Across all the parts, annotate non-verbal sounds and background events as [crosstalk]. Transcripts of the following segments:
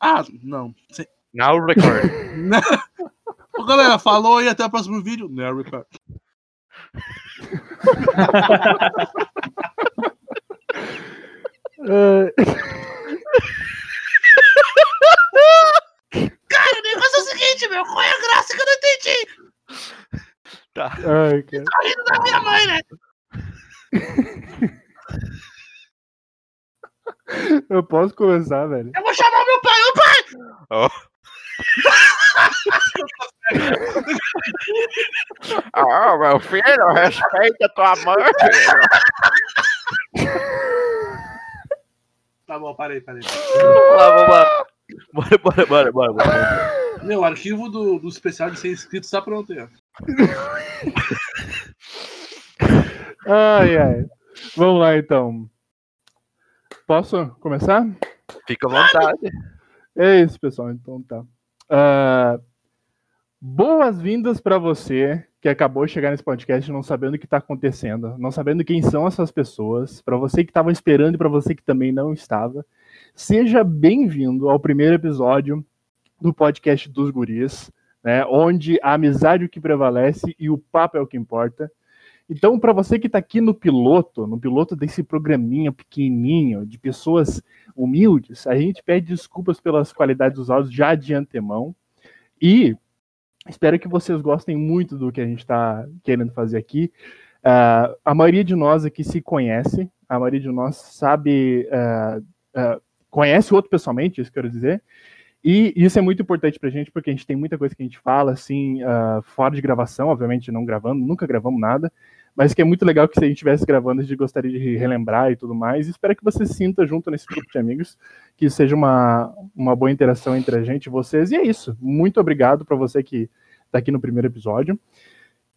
Ah, não. Now record. [laughs] Galera, falou e até o próximo vídeo. Não, record. [laughs] Cara, o negócio é o seguinte, meu. Qual é a graça que eu não entendi? Tá. ai, cara. Tá rindo da minha mãe, né? [laughs] Eu posso começar, velho. Eu vou chamar meu pai. Ó. Ah, meu filho, respeita tua mãe. [laughs] Tá bom, parei, parei. Vamos lá, vamos lá. Bora, bora, bora, bora. bora. Meu, o arquivo do, do especial de 100 inscritos tá pronto aí, ó. [laughs] Ai, ai. Vamos lá, então. Posso começar? Fica à vontade. É isso, pessoal. Então tá. Ah, Boas-vindas para você que acabou de chegar nesse podcast não sabendo o que está acontecendo, não sabendo quem são essas pessoas, para você que estava esperando e para você que também não estava. Seja bem-vindo ao primeiro episódio do podcast dos guris, né, onde a amizade é o que prevalece e o papo é o que importa. Então, para você que está aqui no piloto, no piloto desse programinha pequenininho, de pessoas humildes, a gente pede desculpas pelas qualidades dos áudios já de antemão. E espero que vocês gostem muito do que a gente está querendo fazer aqui. Ah, a maioria de nós aqui se conhece, a maioria de nós sabe, ah, ah, conhece o outro pessoalmente, isso quero dizer. E isso é muito importante pra gente, porque a gente tem muita coisa que a gente fala, assim, ah, fora de gravação, obviamente não gravando, nunca gravamos nada, mas que é muito legal que se a gente estivesse gravando, a gente gostaria de relembrar e tudo mais. Espero que você se sinta junto nesse grupo de amigos, que seja uma, uma boa interação entre a gente e vocês. E é isso. Muito obrigado para você que está aqui no primeiro episódio.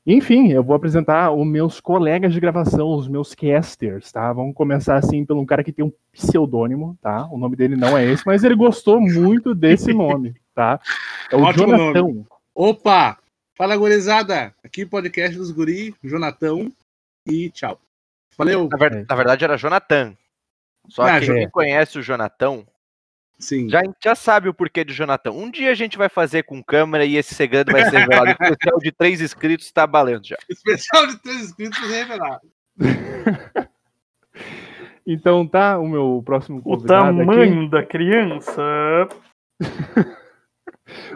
Enfim, eu vou apresentar os meus colegas de gravação, os meus casters, tá? Vamos começar assim pelo um cara que tem um pseudônimo, tá? O nome dele não é esse, mas ele gostou muito desse [laughs] nome, tá? É o Ótimo Jonathan. Opa! Fala, gurizada! Aqui podcast dos guri, Jonatão e tchau. Valeu! Na, ver- na verdade era Jonathan. Só Ah, que quem conhece o Jonathan Sim. já, já sabe o porquê de Jonathan. Um dia a gente vai fazer com câmera e esse segredo vai ser revelado. O [laughs] especial de três inscritos tá valendo já. Especial de três inscritos pra revelar. Então tá, o meu próximo O convidado aqui, tamanho da criança. [laughs]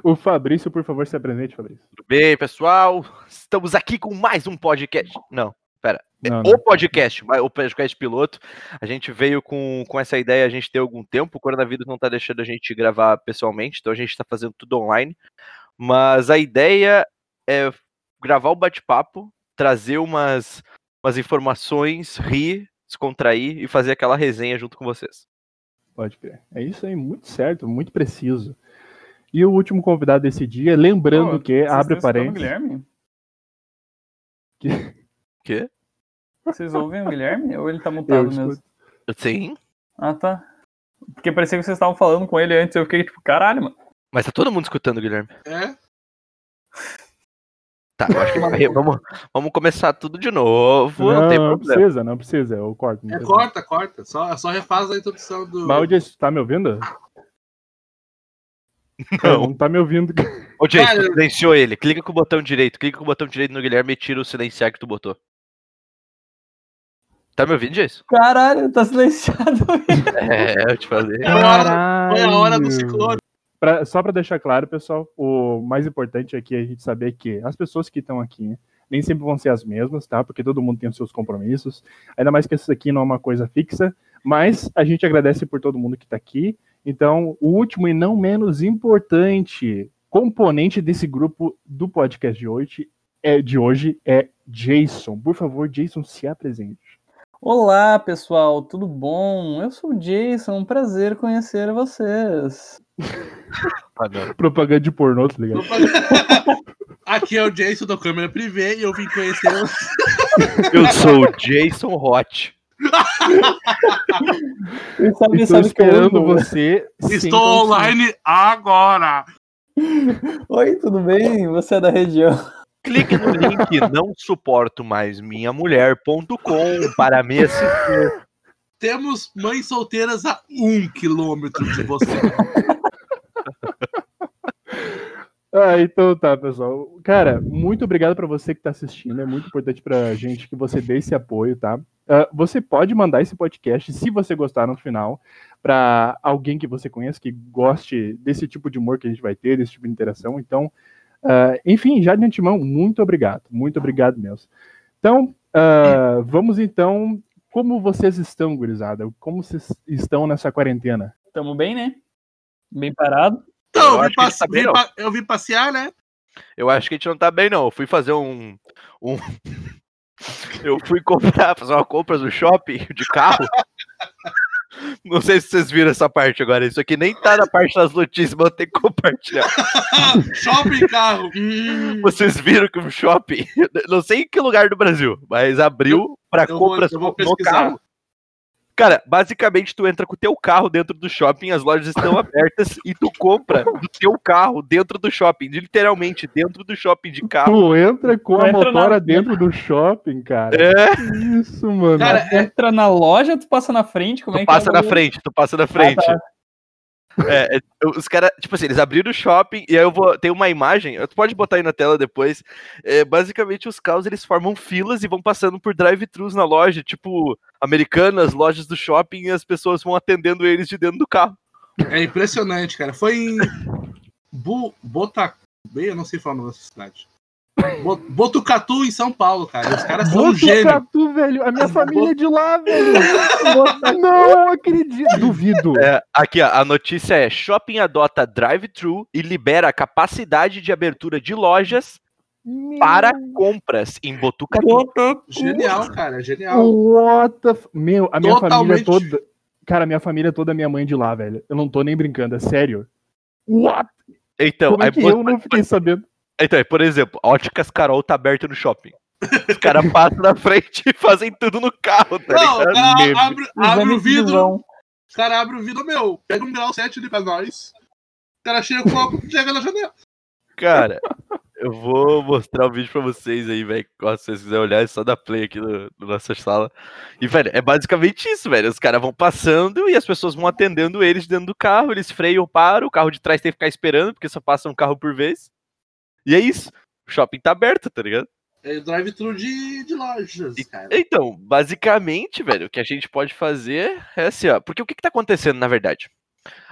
o Fabrício, por favor, se apresente, Fabrício. Tudo bem, pessoal? Estamos aqui com mais um podcast. Não, pera. É Não, o não. podcast, o podcast piloto. A gente veio com, com essa ideia, a gente tem algum tempo. O coronavírus não tá deixando a gente gravar pessoalmente, então a gente tá fazendo tudo online. Mas a ideia é gravar o bate-papo, trazer umas, umas informações, rir, descontrair e fazer aquela resenha junto com vocês. Pode crer. É isso aí, muito certo, muito preciso. E o último convidado desse dia, lembrando Ô, que, vocês abre parênteses. Guilherme? Quê? Vocês ouvem o Guilherme? Ou ele tá mutado Eu mesmo? Sim. Ah, tá. Porque parecia que vocês estavam falando com ele antes. Eu fiquei tipo, caralho, mano. Mas tá todo mundo escutando, Guilherme. É? Tá, eu acho que vamos, vamos começar tudo de novo. Não, Não, tem não problema. precisa, não precisa, eu corto. não É, corta, corta. Só, só refaz a introdução do. Jason, tá me ouvindo? Não. Não tá me ouvindo. Ô, Jason, Cara, silenciou ele. Clica com o botão direito. Clica com o botão direito no Guilherme e tira o silenciar que tu botou. Tá me ouvindo, Jason? Caralho, tá silenciado. [laughs] É, eu te falei. Foi a hora- Foi a hora do ciclone. Pra- só para deixar claro, pessoal, o mais importante aqui é a gente saber que as pessoas que estão aqui nem sempre vão ser as mesmas, tá? Porque todo mundo tem os seus compromissos. Ainda mais que isso aqui não é uma coisa fixa. Mas a gente agradece por todo mundo que está aqui. Então, o último e não menos importante componente desse grupo do podcast de hoje é, de hoje é Jason. Por favor, Jason, se apresente. Olá, pessoal, tudo bom? Eu sou o Jason, um prazer conhecer vocês. Propaganda de pornô, tá ligado? Aqui é o Jason da câmera privê e eu vim conhecer. [laughs] Eu sou o Jason Hot. Sabe, Estou sabe eu esperando você. Estou online agora. Oi, tudo bem? Você é da região? Clique no link não suporto mais minha mulher.com para me assistir. Temos mães solteiras a um quilômetro de você. Ah, então tá, pessoal. Cara, muito obrigado para você que tá assistindo. É muito importante pra gente que você dê esse apoio, tá? Uh, você pode mandar esse podcast, se você gostar no final, para alguém que você conheça, que goste desse tipo de humor que a gente vai ter, desse tipo de interação. Então, uh, enfim, já de antemão, muito obrigado. Muito obrigado mesmo. Então, uh, vamos então. Como vocês estão, gurizada? Como vocês estão nessa quarentena? Tamo bem, né? Bem parado. Então, eu, Eu ele passe- tá bem, pa- eu vim passear, né? Eu acho que a gente não tá bem, não. Eu fui fazer um. um... [laughs] Eu fui comprar, fazer uma compra no shopping de carro. [laughs] Não sei se vocês viram essa parte agora. Isso aqui nem tá na parte das notícias, mas eu tenho que compartilhar. [laughs] Shopping carro. Hum, Vocês viram que o shopping, não sei em que lugar do Brasil, mas abriu para compras vou no pesquisar. carro. Cara, basicamente tu entra com o teu carro dentro do shopping, as lojas estão [laughs] abertas e tu compra do teu carro dentro do shopping, literalmente dentro do shopping de carro. Tu entra com Tu a entra na- motora dentro do shopping, cara. É, Isso, mano. Cara, é- Entra na loja, tu passa na frente, como é tu que passa é o na frente, tu passa na frente. tá. É, é, os caras, tipo assim, eles abriram o shopping e aí eu vou. Tem uma imagem, tu pode botar aí na tela depois. É, basicamente, os carros eles formam filas e vão passando por drive-thrus na loja, tipo, americanas, lojas do shopping, e as pessoas vão atendendo eles de dentro do carro. É impressionante, cara. Foi em Bu... Eu não sei falar o nome cidade. Bo- Botucatu, em São Paulo, cara. Os caras são gênio. Botucatu, velho. A minha família é de lá, velho. [laughs] Não acredito. Duvido. É, aqui, ó, a notícia é: shopping adota drive-thru e libera a capacidade de abertura de lojas para compras em Botucatu. Genial, cara. Genial. What the. Meu, a minha família Totalmente. toda. Cara, a minha família toda é minha mãe de lá, velho. Eu não tô nem brincando, é sério. What? Então, Como é aí, que eu não fiquei sabendo? Então, por exemplo, a Óticas Carol tá aberta no shopping. Os caras [laughs] passam na frente e fazem tudo no carro, tá Não, ligado? cara abre, abre o vidro. Os caras abrem o vidro, meu. Pega um grau 7 ali pra nós. O cara chega com o álcool [laughs] chega na janela. Cara, eu vou mostrar o vídeo pra vocês aí, velho. Se vocês quiserem olhar, é só dar play aqui no, na nossa sala. E, velho, é basicamente isso, velho. Os caras vão passando e as pessoas vão atendendo eles dentro do carro, eles freiam, param, o carro de trás tem que ficar esperando, porque só passa um carro por vez. E é isso. O shopping tá aberto, tá ligado? É drive-thru de, de lojas, cara. Então, basicamente, velho, o que a gente pode fazer é assim, ó. Porque o que, que tá acontecendo, na verdade?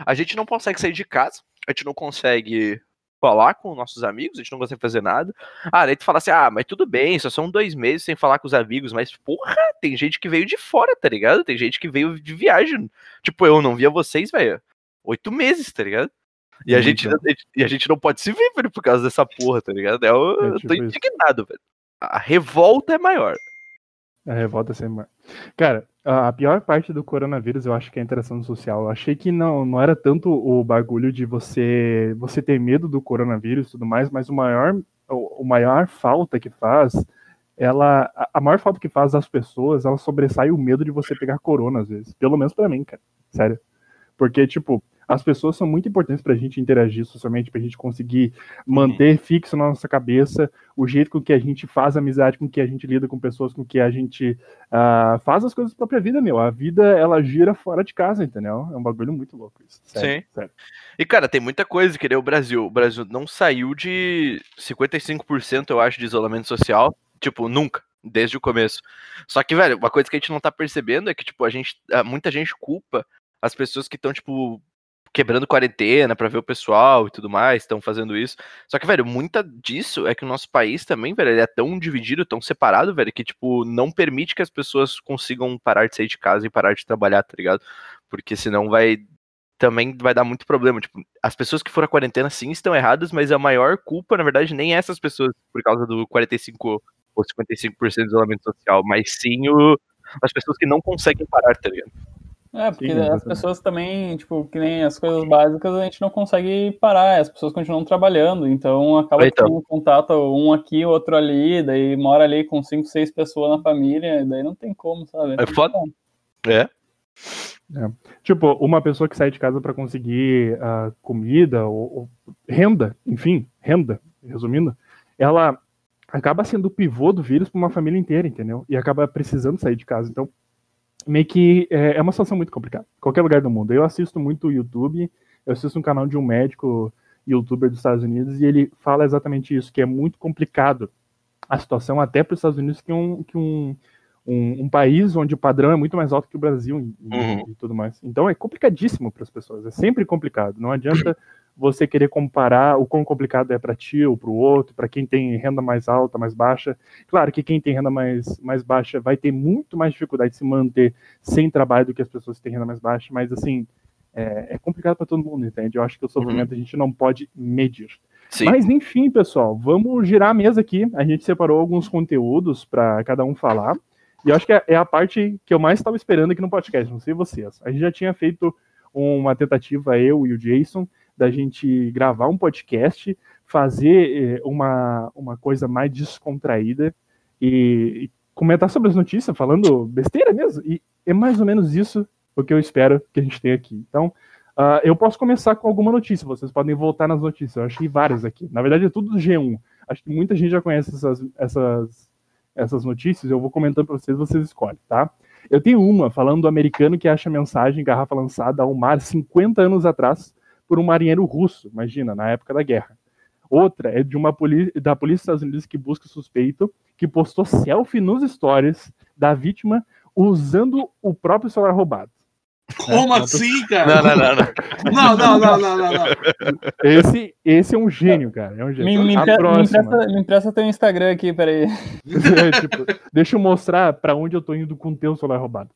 A gente não consegue sair de casa, a gente não consegue falar com nossos amigos, a gente não consegue fazer nada. Ah, daí tu fala assim, ah, mas tudo bem, só são dois meses sem falar com os amigos, mas porra, tem gente que veio de fora, tá ligado? Tem gente que veio de viagem. Tipo, eu não via vocês, velho, oito meses, tá ligado? E a, gente, Então. e a gente não pode se ver, velho, por causa dessa porra, tá ligado? Eu, É eu tipo tô isso. indignado, velho. A revolta é maior. A revolta sempre. mais. Cara, a pior parte do coronavírus eu acho que é a interação social. Eu achei que não, não era tanto o bagulho de você você ter medo do coronavírus e tudo mais, mas o maior, o, o maior falta que faz, ela, a- a maior falta que faz às pessoas, ela sobressai o medo de você pegar corona às vezes. Pelo menos pra mim, cara. Sério. Porque, tipo, as pessoas são muito importantes pra gente interagir socialmente, pra gente conseguir manter fixo na nossa cabeça o jeito com que a gente faz amizade, com que a gente lida com pessoas, com que a gente ah, faz as coisas da própria vida, meu. A vida, ela gira fora de casa, entendeu? É um bagulho muito louco isso. Sério, Sim. sério. E, cara, tem muita coisa que o Brasil. O Brasil não saiu de 55%, eu acho, de isolamento social. Tipo, nunca. Desde o começo. Só que, velho, uma coisa que a gente não tá percebendo é que, tipo, a gente. ah, Muita gente culpa as pessoas que estão, tipo, quebrando quarentena pra ver o pessoal e tudo mais, estão fazendo isso. Só que, velho, muita disso é que o nosso país também, velho, ele é tão dividido, tão separado, velho, que, tipo, não permite que as pessoas consigam parar de sair de casa e parar de trabalhar, tá ligado? Porque senão vai também vai dar muito problema. Tipo, as pessoas que foram à quarentena sim estão erradas, mas a maior culpa, na verdade, nem é essas pessoas por causa do 45 ou 55% de isolamento social, mas sim o, as pessoas que não conseguem parar, tá ligado? É, porque Sim, as pessoas também, tipo, que nem as coisas básicas, a gente não consegue parar, as pessoas continuam trabalhando, então acaba Então. tendo contato um aqui, outro ali, daí mora ali com cinco, seis pessoas na família, daí não tem como, sabe? É foda. É. Tipo, uma pessoa que sai de casa pra conseguir ah, comida ou, ou renda, enfim, renda, resumindo, ela acaba sendo o pivô do vírus pra uma família inteira, entendeu? E acaba precisando sair de casa. Então, meio que é, é uma situação muito complicada. Qualquer lugar do mundo. Eu assisto muito o YouTube, eu assisto um canal de um médico youtuber dos Estados Unidos, e ele fala exatamente isso, que é muito complicado a situação até para os Estados Unidos, que um, que um, um, um, país onde o padrão é muito mais alto que o Brasil e, uhum. e tudo mais. Então é complicadíssimo para as pessoas, é sempre complicado. Não adianta [clears throat] [clears throat] você querer comparar o quão complicado é para ti ou para o outro, para quem tem renda mais alta, mais baixa. Claro que quem tem renda mais, mais baixa vai ter muito mais dificuldade de se manter sem trabalho do que as pessoas que têm renda mais baixa, mas assim, é, é complicado para todo mundo, entende? Eu acho que o sofrimento uhum. a gente não pode medir. Sim. Mas enfim, pessoal, vamos girar a mesa aqui. A gente separou alguns conteúdos para cada um falar. E eu acho que é, é a parte que eu mais estava esperando aqui no podcast, não sei vocês. A gente já tinha feito uma tentativa, eu e o Jason, da gente gravar um podcast, fazer eh, uma, uma coisa mais descontraída e, e comentar sobre as notícias, falando besteira mesmo. E é mais ou menos isso o que eu espero que a gente tenha aqui. Então, uh, eu posso começar com alguma notícia, vocês podem voltar nas notícias. Eu achei várias aqui. Na verdade, é tudo do G1. Acho que muita gente já conhece essas, essas, essas notícias. Eu vou comentando para vocês, vocês escolhem, tá? Eu tenho uma falando do americano que acha mensagem garrafa lançada ao mar 50 anos atrás por um marinheiro russo, imagina, na época da guerra. Outra é de uma da polícia dos Estados Unidos que busca suspeito que postou selfie nos stories da vítima usando o próprio celular roubado. [laughs] Como é, assim, cara? Não, não, não, não. Não, não, não, não, não, Esse, esse é um gênio, cara. É um gênio. Me, me, me, empresta, me empresta teu Instagram aqui, peraí. É, [laughs] tipo, deixa eu mostrar pra onde eu tô indo com o teu celular roubado.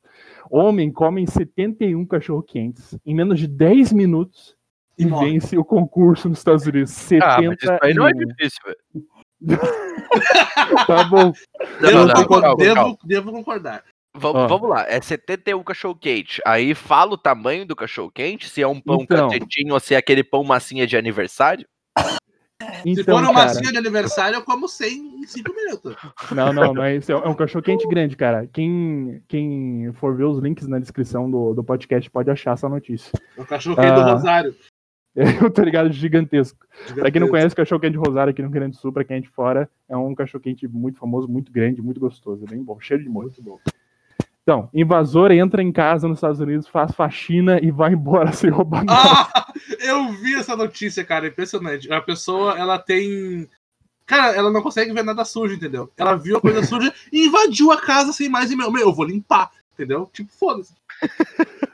Homem come 71 cachorro-quentes em menos de 10 minutos e vence o concurso nos Estados Unidos. 70 ah, mas isso aí não é difícil, velho. [laughs] tá bom. Não, não, não, devo, devo concordar. Vamos, oh. vamos lá, é 71 cachorro-quente. Aí fala o tamanho do cachorro-quente, se é um pão então, ou se é aquele pão massinha de aniversário. Então, se for uma massinha de aniversário, eu como 100 em 5 minutos. Não, não, mas é, é um cachorro-quente grande, cara. Quem, quem for ver os links na descrição do, do podcast pode achar essa notícia. É o cachorro-quente ah, do Rosário. [laughs] Eu tô ligado, gigantesco. gigantesco. Pra quem não conhece, o cachorro-quente de Rosário aqui no Rio Grande do Sul, pra quem é de fora, é um cachorro-quente muito famoso, muito grande, muito gostoso. É bem bom, cheiro de molho. Muito bom. Então, invasor entra em casa nos Estados Unidos, faz faxina e vai embora [laughs] sem roubar nada. Ah, eu vi essa notícia, cara, impressionante. A pessoa, ela tem. Cara, ela não consegue ver nada sujo, entendeu? Ela viu a coisa [laughs] suja e invadiu a casa sem mais e meu. Meu, eu vou limpar, entendeu? Tipo, foda-se.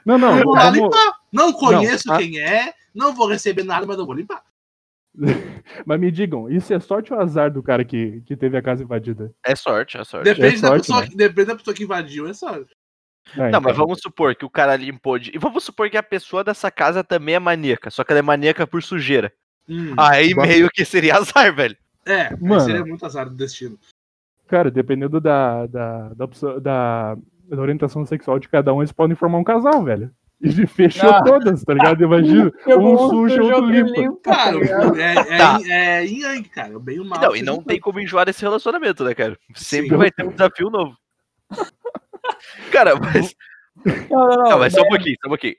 Não, não. Eu vou lá limpar. Não conheço não, a... quem é, não vou receber nada, mas eu vou limpar. [laughs] Mas me digam, isso é sorte ou azar do cara que, que teve a casa invadida? É sorte, é sorte. Depende, é da, sorte, pessoa, né? que, depende da pessoa que invadiu, é sorte. É, não, então. mas vamos supor que o cara limpou de. E vamos supor que a pessoa dessa casa também é maníaca, só que ela é maníaca por sujeira. Hum, Aí meio que seria [laughs] azar, velho. É, Mano, seria muito azar do destino. Cara, dependendo da, da, da, da, da orientação sexual de cada um, eles podem formar um casal, velho. E fechou ah. todas, tá ligado? Imagina, [laughs] um sujo outro limpo. Cara, é, é, tá. é, yang, cara, bem mal. Não, e não tem como enjoar desse relacionamento, né, cara? Sempre Sim. vai ter um desafio novo. [laughs] cara, mas. Não, não, não. não mas só um pouquinho, só um pouquinho.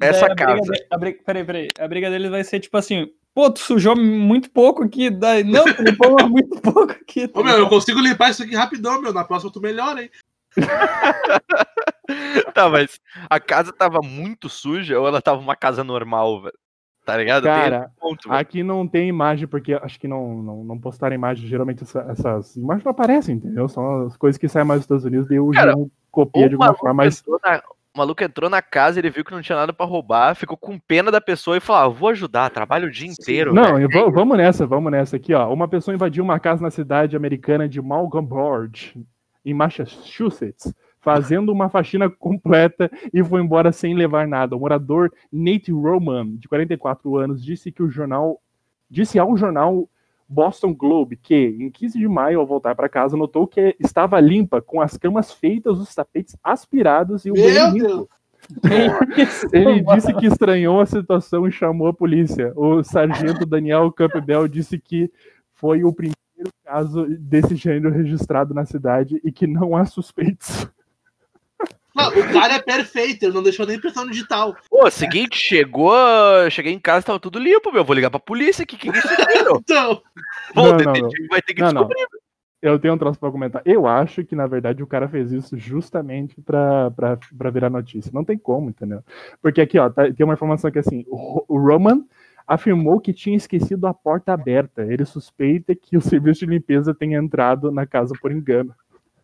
Essa a casa. De... A briga... Peraí, peraí. A briga deles vai ser tipo assim: pô, tu sujou muito pouco aqui. Daí... Não, tu limpou [laughs] muito pouco aqui. Tá Ô, meu, eu consigo limpar isso aqui rapidão, meu. Na próxima tu melhora, hein? [laughs] tá, mas a casa tava muito suja ou ela tava uma casa normal, velho? Tá ligado? Cara, ponto, aqui não tem imagem, porque acho que não, não, não postaram imagem. Geralmente essa, essas imagens não aparecem, entendeu? São as coisas que saem mais dos Estados Unidos e o João copia de alguma forma. Mas... Na, o maluco entrou na casa, ele viu que não tinha nada para roubar, ficou com pena da pessoa e falou: ah, vou ajudar, trabalho o dia inteiro. Não, vamos nessa, vamos nessa aqui, ó. Uma pessoa invadiu uma casa na cidade americana de Malcolm Board, em Massachusetts fazendo uma faxina completa e foi embora sem levar nada. O morador Nate Roman, de 44 anos, disse que o jornal disse ao jornal Boston Globe que, em 15 de maio, ao voltar para casa, notou que estava limpa, com as camas feitas, os tapetes aspirados e o banheiro limpo. Ele disse que estranhou a situação e chamou a polícia. O sargento Daniel Campbell disse que foi o primeiro caso desse gênero registrado na cidade e que não há suspeitos. Não, o cara é perfeito, ele não deixou nem impressão digital. Pô, seguinte, chegou. Cheguei em casa, tava tudo limpo, meu. Vou ligar pra polícia aqui. Que que é [laughs] então. Pô, não, não, não. vai ter que não, descobrir. Não. Eu tenho um troço pra comentar. Eu acho que, na verdade, o cara fez isso justamente pra, pra, pra virar notícia. Não tem como, entendeu? Porque aqui, ó, tá, tem uma informação que assim, o, o Roman afirmou que tinha esquecido a porta aberta. Ele suspeita que o [laughs] serviço de limpeza tenha entrado na casa por engano.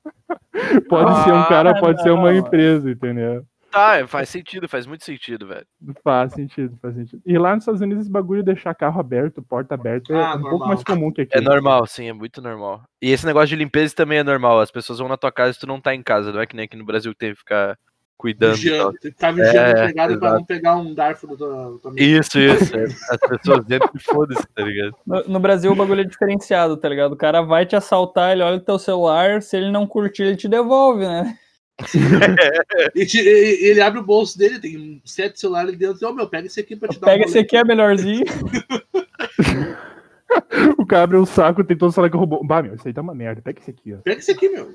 [laughs] pode ah, ser um cara, pode não. ser uma empresa, entendeu? Tá, faz sentido, faz muito sentido, velho. Faz sentido, faz sentido. E lá nos Estados Unidos, esse bagulho de deixar carro aberto, porta aberta, é ah, um pouco mais comum que aqui. É normal, sim, é muito normal. E esse negócio de limpeza também é normal. As pessoas vão na tua casa e tu não tá em casa. Não é que nem aqui no Brasil que tem que ficar cuidando. Vigiando, que ficar vigiando é, a pegada pra não pegar um Darfo do, do Isso, isso. É. As pessoas dentro e foda-se, tá ligado? No, no, Brasil o bagulho é diferenciado, tá ligado? O cara vai te assaltar, ele olha o teu celular, se ele não curtir, ele te devolve, né? [laughs] e te, ele abre o bolso dele, tem sete celulares dentro. Ô, oh, meu, pega esse aqui pra te dar Pega esse aqui, é melhorzinho. [laughs] o cara abre o um saco, tem todo o celular que roubou. Bah, meu, isso aí tá uma merda. Pega esse aqui, ó. Pega esse aqui, meu.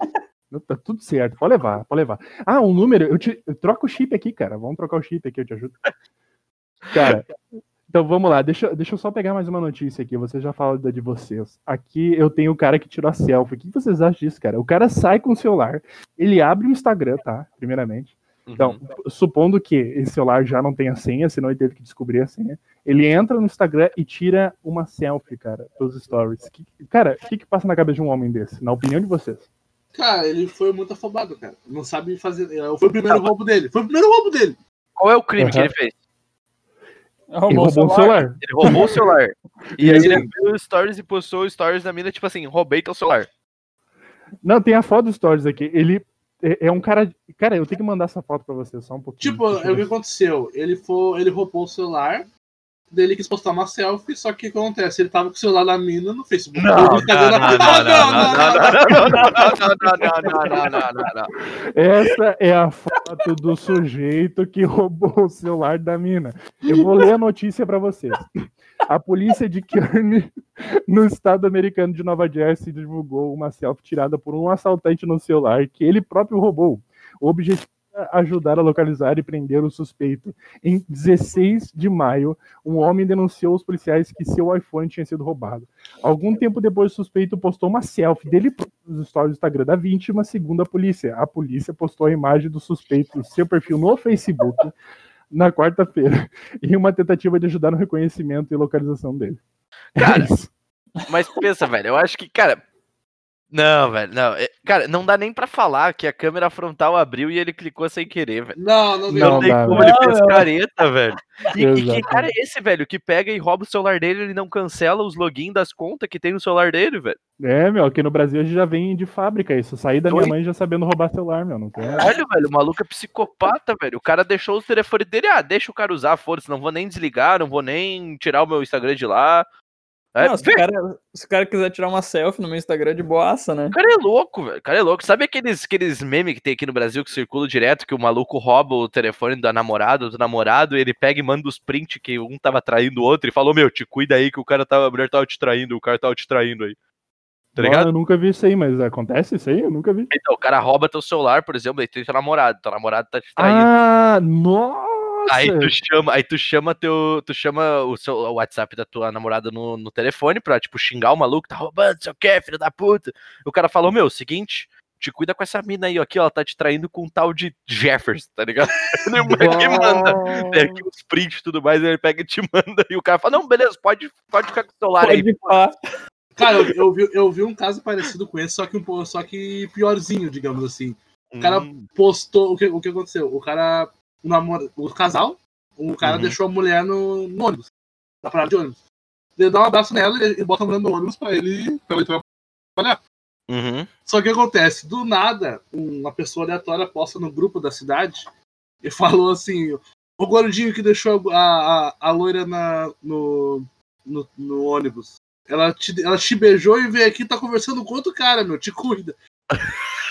Tá tudo certo, pode levar, pode levar. Ah, um número, eu, te, eu troco o chip aqui, cara. Vamos trocar o chip aqui, eu te ajudo. [laughs] Cara, então vamos lá, deixa, deixa eu só pegar mais uma notícia aqui. Você já falou da de vocês. Aqui eu tenho o cara que tirou a selfie. O que vocês acham disso, cara? O cara sai com o celular, ele abre o Instagram, tá? Primeiramente. Então, uhum. supondo que esse celular já não tenha senha, senão ele teve que descobrir a senha. Ele entra no Instagram e tira uma selfie, cara, dos stories. Que, cara, o que, que passa na cabeça de um homem desse, na opinião de vocês? Cara, ele foi muito afobado, cara. Não sabe fazer. Foi o primeiro roubo dele. Foi o primeiro roubo dele. Qual é o crime uhum. que ele fez? Roubou ele roubou o celular. celular. Ele roubou o celular. E aí ele abriu stories e postou stories da mina, tipo assim, roubei teu celular. Não, tem a foto dos stories aqui. Ele é, é um cara. Cara, eu tenho que mandar essa foto pra você só um pouquinho. Tipo, é o que aconteceu? Ele foi, ele roubou o celular, dele quis postar uma selfie, só que o que acontece? Ele tava com o celular da mina no Facebook. Não, não, não, não, Essa é a foto do sujeito que roubou o celular da mina. Eu vou ler a notícia para vocês. A polícia de Kearney, no estado americano de Nova Jersey, divulgou uma selfie tirada por um assaltante no celular que ele próprio roubou. O objetivo ajudar a localizar e prender o suspeito. Em 16 de maio, um homem denunciou aos policiais que seu iPhone tinha sido roubado. Algum tempo depois, o suspeito postou uma selfie dele nos stories do Instagram da vítima, segundo a polícia. A polícia postou a imagem do suspeito no seu perfil no Facebook na quarta-feira, [laughs] em uma tentativa de ajudar no reconhecimento e localização dele. Cara, mas pensa, velho, eu acho que, cara, não, velho, não. É, cara, não dá nem pra falar que a câmera frontal abriu e ele clicou sem querer, velho. Não, não, não, não tem dá, como velho. ele fez careta, velho. [laughs] E, e, que cara é esse, velho, que pega e rouba o celular dele ele não cancela os logins das contas que tem no celular dele, velho? É, meu, aqui no Brasil a gente já vem de fábrica isso. Saí da minha mãe já sabendo roubar celular, meu. Não quero. Caralho, velho, o maluco é psicopata, velho. O cara deixou o telefone dele, ah, deixa o cara usar, foda-se, não vou nem desligar, não vou nem tirar o meu Instagram de lá. É, não, se, o [laughs] cara, se o cara quiser tirar uma selfie no meu Instagram de boaça, né? O cara é louco, velho. O cara é louco. Sabe aqueles, aqueles memes que tem aqui no Brasil que circulam direto, que o maluco rouba o telefone da namorada, do namorado, e ele pega e manda os prints que um tava traindo o outro e falou, meu, te cuida aí que o cara tava, a mulher tava te traindo, o cara tava te traindo aí. Tá ligado? eu nunca vi isso aí, mas acontece isso aí? Eu nunca vi. Então, o cara rouba teu celular, por exemplo, e tem teu namorado, teu namorado tá te traindo. Ah, nossa! Aí tu chama, aí tu chama teu, tu chama o seu o WhatsApp da tua namorada no, no telefone pra, tipo, xingar o maluco, tá roubando, sei o que, filho da puta. O cara falou, meu, seguinte, te cuida com essa mina aí, ó, aqui, ó, ela tá te traindo com um tal de Jefferson, tá ligado? [laughs] Ele manda, é, aqui os prints e tudo mais, ele pega e te [laughs] manda, e o cara fala, não, beleza, pode, pode ficar com o celular pode aí. Falar. Cara, eu, eu, vi, eu vi um caso parecido com esse, só que, um, só que piorzinho, digamos assim. O cara hum. postou, o que, o que aconteceu? O cara o, namoro, o casal, o cara uhum. deixou a mulher no, no, ônibus, na parada de ônibus. Ele dá um abraço nela e, e bota a mulher no ônibus pra ele, pra ele trabalhar. Uhum. Só que acontece, do nada, uma pessoa aleatória posta no grupo da cidade e [laughs] falou assim: o gordinho que deixou a, a, a loira na, no, no, no, ônibus. Ela te, ela te beijou e veio aqui tá conversando com outro cara, meu, te cuida.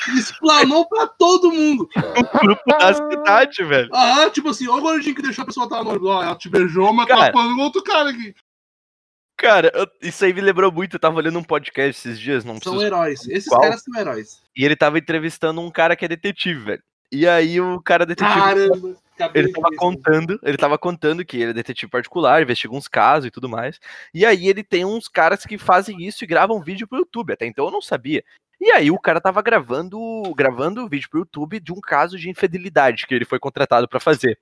Explanou pra todo mundo. O grupo da cidade, velho. Ah, tipo assim, olha o gordinho que deixou a pessoa estar no Ó, ela te beijou, mas tá cara, tá falando outro cara aqui. Cara, eu, isso aí me lembrou muito. Eu tava olhando um podcast esses dias. Não são heróis. Esses qual. caras são heróis. E ele tava entrevistando um cara que é detetive, velho. E aí o cara detetive. Caramba! Ele tava contando, ele tava contando que ele é detetive particular, investiga uns casos e tudo mais. E aí ele tem uns caras que fazem isso e gravam vídeo pro YouTube. Até então eu não sabia. E aí o cara tava gravando, gravando vídeo pro YouTube de um caso de infidelidade que ele foi contratado para fazer.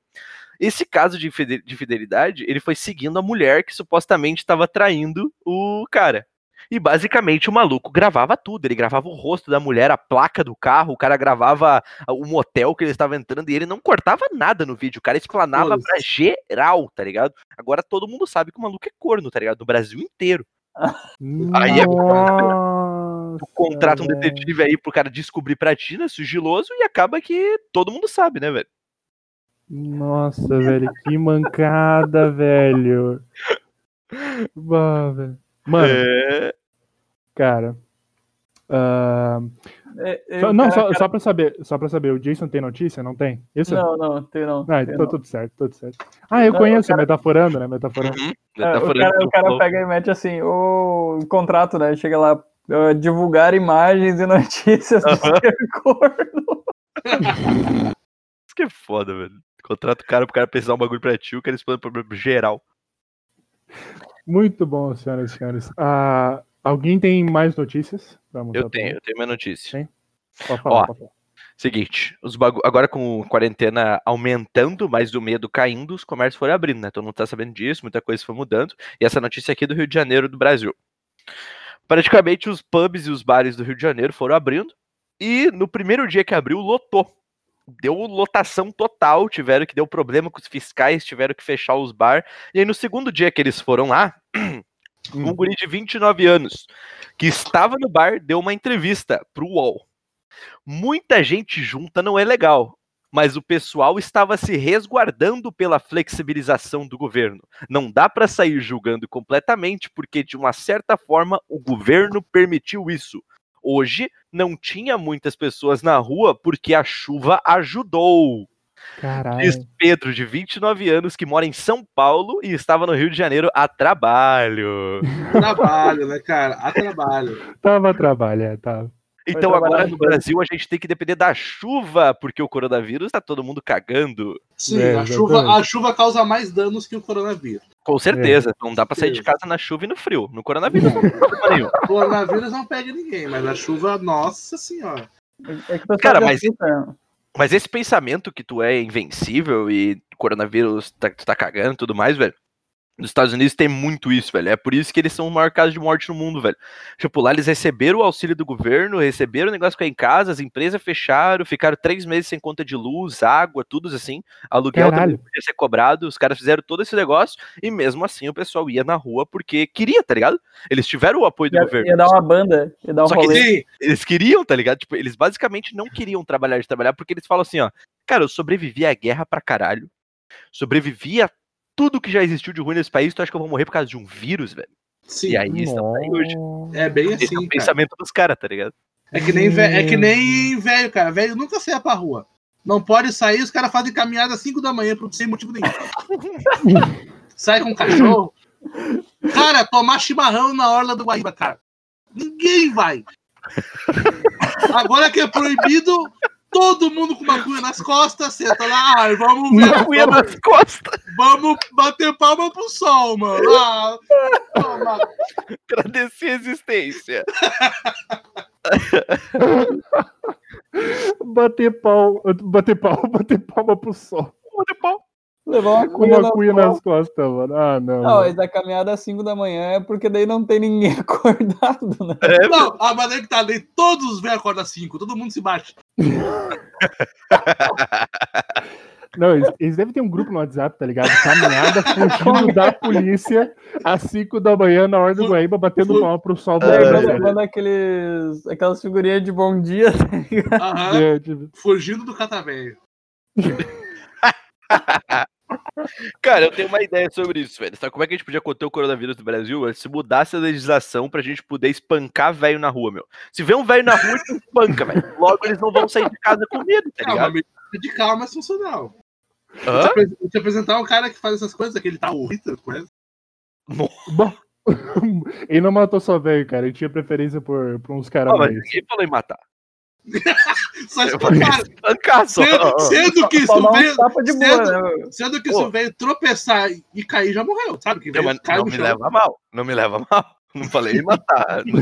Esse caso de infide- de fidelidade, ele foi seguindo a mulher que supostamente estava traindo o cara. E basicamente o maluco gravava tudo. Ele gravava o rosto da mulher, a placa do carro, o cara gravava o motel que ele estava entrando e ele não cortava nada no vídeo. O cara explanava pra geral, tá ligado? Agora todo mundo sabe que o maluco é corno, tá ligado? No Brasil inteiro. [laughs] Aí é- Nossa, Tu contrata um detetive aí pro cara descobrir pra ti, né? Sigiloso, e acaba que todo mundo sabe, né, velho? Nossa, velho, que mancada, velho. Bah, velho. Mano, É... cara. ah, É, é, só- não, cara, só, só pra saber, só pra saber, o Jason tem notícia? Não tem? Isso? Não, não, tem não. Ah, tem então não. tudo certo, tudo certo. Ah, eu Não, conheço, o cara- metaforando, né? Metaforando. Uhum. É, Tá o falando cara, o cara pega e mete assim, o contrato, né? Chega lá, uh, divulgar imagens e notícias do Aham. ser corno. Isso que é foda, velho. Contrata o cara pro cara pensar um bagulho pra ti, o cara explana o problema geral. Muito bom, senhoras e senhores. Ah, alguém tem mais notícias? Eu tenho, eu tenho minha notícia. Tem? Pode falar, Ó, pode falar. Seguinte, os bagu... agora com a quarentena aumentando, mas o medo caindo, os comércios foram abrindo, né? Todo mundo tá sabendo disso, muita coisa foi mudando. E essa notícia aqui é do Rio de Janeiro, do Brasil. Praticamente os pubs e os bares do Rio de Janeiro foram abrindo. E no primeiro dia que abriu, lotou. Deu lotação total, tiveram que deu problema com os fiscais, tiveram que fechar os bar. E aí no segundo dia que eles foram lá, [clears throat] um guri de 29 anos, que estava no bar, deu uma entrevista pro UOL. Muita gente junta não é legal, mas o pessoal estava se resguardando pela flexibilização do governo. Não dá para sair julgando completamente, porque de uma certa forma o governo permitiu isso. Hoje não tinha muitas pessoas na rua porque a chuva ajudou. Caralho. Diz Pedro, de 29 anos, que mora em São Paulo e estava no Rio de Janeiro a trabalho. Trabalho, né, cara? A trabalho. Tava a trabalho, é, tava. Então agora no Brasil a gente tem que depender da chuva, porque o coronavírus tá todo mundo cagando. Sim, É, a, chuva, a chuva causa mais danos que o coronavírus. Com certeza. Não dá pra sair de casa na chuva e no frio. No coronavírus não tem problema nenhum. O [laughs] coronavírus não pega ninguém, mas a chuva, nossa senhora. É que o pessoal Cara, mas- Mas esse pensamento que tu é invencível e coronavírus tá, tu tá cagando e tudo mais, velho. Nos Estados Unidos tem muito isso, velho. É por isso que eles são o maior caso de morte no mundo, velho. Tipo, lá eles receberam o auxílio do governo, receberam o negócio ficar em casa, as empresas fecharam, ficaram três meses sem conta de luz, água, tudo assim. Aluguel Caralho. também podia ser cobrado. Os caras fizeram todo esse negócio e mesmo assim o pessoal ia na rua porque queria, tá ligado? Eles tiveram o apoio do ia, governo. ia dar uma banda, ia dar um Só que rolê. Sim, Eles queriam, tá ligado? Tipo, eles basicamente não queriam trabalhar de trabalhar, porque eles falam assim, ó, cara, eu sobrevivi à guerra pra caralho. Sobrevivi a tudo que já existiu de ruim nesse país, tu acha que eu vou morrer por causa de um vírus, velho? sim. E aí estão aí hoje. É bem Esse é assim, o cara. pensamento dos caras, tá ligado? É que nem, ve- é que nem velho, cara. Velho nunca saia pra rua. Não pode sair, os caras fazem caminhada às 5 da manhã sem motivo nenhum. [laughs] Sai com cachorro. Cara, tomar chimarrão na orla do Guaíba, cara. Ninguém vai. [laughs] Agora que é proibido, todo mundo com maconha nas costas, senta lá, ai, vamos, Cunha vamos, nas costas, vamos bater palma pro sol, mano. Ah, toma. agradecer a existência. [laughs] Bater pau, bater pau, bater palma pro sol. Bater pau. Levar uma Com cuia, uma nas costas. nas costas, mano. Ah, não. Não, mano. mas a caminhada às 5 da manhã é porque daí não tem ninguém [laughs] acordado, né? Não, a maneira que tá ali, todos vêm acordar 5, todo mundo se bate. Não, eles, eles devem ter um grupo no WhatsApp, tá ligado? Caminhada fugindo da polícia às 5 da manhã na hora do Guaíba, batendo palma pro sol. É, do quando, dia. quando aqueles, aquelas figurinhas de bom dia, tá ligado? Aham, É, tipo, fugindo do catavelho. [laughs] Cara, eu tenho uma ideia sobre isso, velho. Sabe como é que a gente podia conter o coronavírus do Brasil? Se mudasse a legislação pra gente poder espancar velho na rua, meu. Se vê um velho na rua, a gente espanca, velho. Logo eles não vão sair de casa com medo, tá É uma ligado? medida de calma é funcional. Hã? Vou te, apresentar um cara que faz essas coisas, aquele tá o Hitler, conhece? bom. [laughs] Ele não matou só velho, cara. Ele tinha preferência por, por uns caras Ah, mas mais. ninguém falou em matar. [laughs] Só espancar. Espancar só. Sendo, sendo que isso um veio. tapa de boa, sendo- né? Sendo que Pô. isso veio tropeçar e cair, já morreu, sabe? Que Não, veio, não no me chão. leva a mal. Não me leva mal. [laughs] Não falei matar. Mim.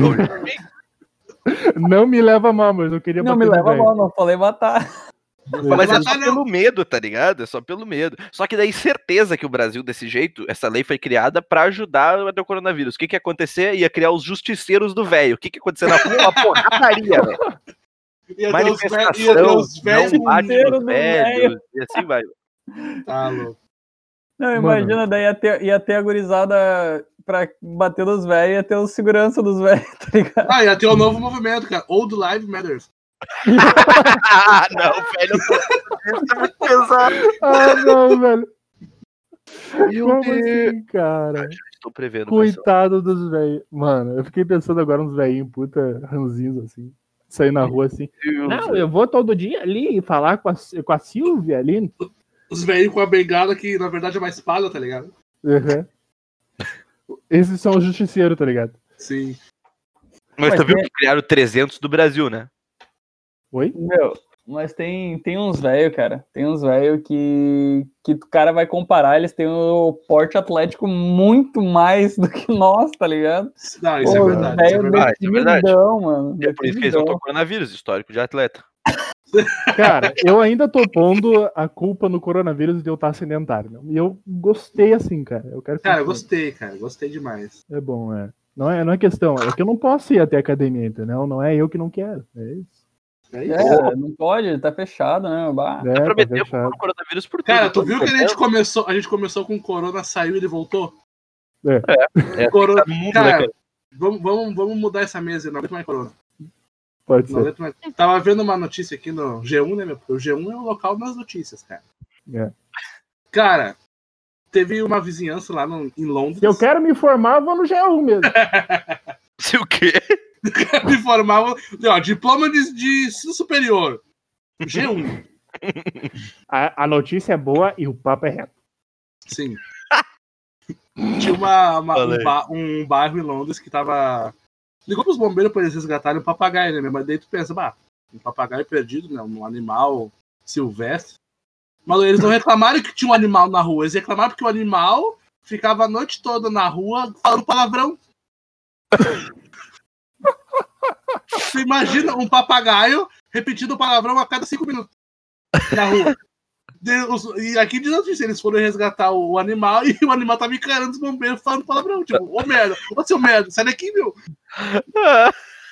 Não me leva mal, mas eu queria Não bater me leva mal, não falei matar. Mas é só não. pelo medo, tá ligado? É só pelo medo. Só que daí, certeza que o Brasil, desse jeito, essa lei foi criada pra ajudar o coronavírus. O que que ia acontecer? Ia criar os justiceiros do velho. O que que ia acontecer na rua? Uma porradaria, velho. Ia ter os velhos- ia ter Manifestação, os velhos não bate inteiro nos do velhos, e assim vai. Tá louco. Não, Mano. imagina, daí ia ter, ia ter a gurizada pra bater nos velhos, ia ter os segurança dos velhos, [laughs] tá ligado? Ah, ia ter um novo movimento, cara. Old Live Matters. Ah, [laughs] não, velho. Isso é muito pesado. Ah, não, velho. Meu Como Deus. assim, cara? Estou prevendo. pessoal. Coitado dos velhos. Mano, eu fiquei pensando agora uns velhinhos puta ranzinhos assim. Sair na rua assim. Não, eu vou todo dia ali falar com a, com a Silvia ali. Os velhos com a bengala que na verdade é uma espada, tá ligado? Uhum. Esses são os justiceiros, tá ligado? Sim. Mas Mas tu viu é- que criaram 300 do Brasil, né? Oi? Meu, mas tem, tem uns velhos, cara. Tem uns velhos que, que o cara vai comparar, eles têm o porte atlético muito mais do que nós, tá ligado? Não, isso é Pô, os verdade. Isso é verdade. isso é verdade. mano. É por isso que eles não estão coronavírus, histórico de atleta. [laughs] Cara, eu ainda tô pondo a culpa no coronavírus de eu estar sedentário. meu. E eu gostei assim, cara. Eu quero Cara, eu gostei, cara. Gostei demais. É bom, é. Não é, não é questão, é que eu não posso ir até a academia, entendeu? Não é eu que não quero. É isso. É. É, não pode, tá fechado, né? Bah. É, tá Prometeu fechado. o coronavírus por tudo. Cara, tu Todo viu que a gente começou, a gente começou com corona, saiu e ele voltou? É, [laughs] Corona, tá no mundo, né, cara, cara? vamos, vamos, vamos mudar essa mesa, não aguento mais corona. Pode Não ser. mais. Tava vendo uma notícia aqui no G1, né, meu? Porque o G1 é o local das notícias, cara. É. Cara, teve uma vizinhança lá no- em Londres. Se eu quero me informar, vou no G1 mesmo. [laughs] Se o quê? [laughs] me informavam. Ó, diploma de, de ensino superior. G1. A, a notícia é boa e o papo é reto. Sim. [laughs] Tinha uma, uma- um, ba- um bairro em Londres que tava. Ligou pros bombeiros pra eles resgatarem um papagaio, né? Mas daí tu pensa, bah, um papagaio perdido, né? Um animal silvestre. Mas eles não [laughs] reclamaram que tinha um animal na rua, eles reclamaram porque o animal ficava a noite toda na rua falando palavrão. Você imagina um papagaio repetindo palavrão a cada cinco minutos na rua. De- os- E aqui diz notícia, eles foram resgatar o, o animal e o animal tava encarando os bombeiros falando palavrão. Tipo, ô merda, ô seu merda, sai daqui, meu.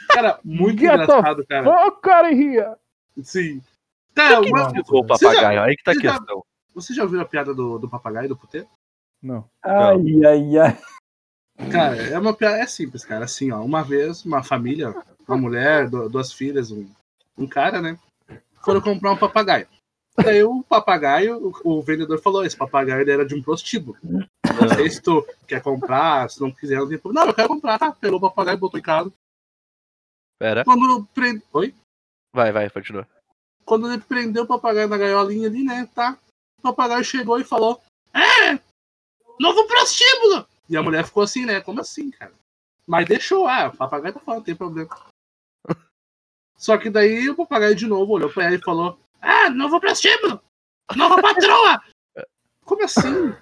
Cara, muito Get engraçado, cara. Ô, cara, ria! Sim. Cara, uma- ficou o você já- papagaio? Aí que tá a você já- questão. Você já ouviu a piada do, do papagaio do puteiro? Não. Ai, ai, ai. Cara, é uma piada, é simples, cara. Assim, ó, uma vez, uma família, uma mulher, du- duas filhas, um, um cara, né? Foram comprar um papagaio. Daí o papagaio, o, o vendedor falou: esse papagaio era de um prostíbulo. Não sei se tu quer comprar, se não quiser, não tem problema. Não, eu quero comprar, tá? Pegou o papagaio, botou em casa. Pera. Quando prende... Oi? Vai, vai, continua. Quando ele prendeu o papagaio na gaiolinha ali, né? Tá? O papagaio chegou e falou: É! Novo prostíbulo! E a mulher ficou assim, né? Como assim, cara? Mas deixou, ah, o papagaio tá falando, não tem problema. Só que daí o papagaio de novo olhou pra ela e falou: Ah, novo prostíbulo! Nova patroa! Como assim?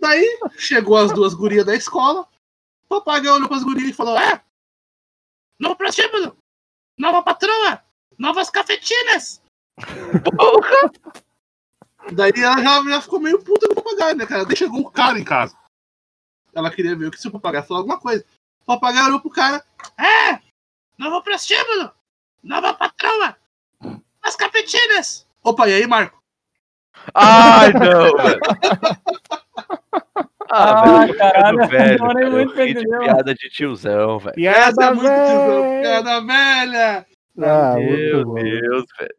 Daí chegou as duas gurias da escola, o papagaio olhou pras gurias e falou: É! Novo prostíbulo! Nova patroa! Novas cafetinas! Daí ela já, já ficou meio puta com o papagaio, né, cara? Daí chegou um cara em casa. Ela queria ver o que se o papagaio falou alguma coisa. O papagaio olhou pro cara. É! Novo prostíbulo! Nova patroa! As cafetinas! Opa, e aí, Marco? Ai, não, [laughs] velho. Ah, velho, caralho, velho, cara, eu muito de piada de tiozão, velho. Essa é Piada muito tiozão. velha! Piada velha! Ah, Meu. Deus, velho.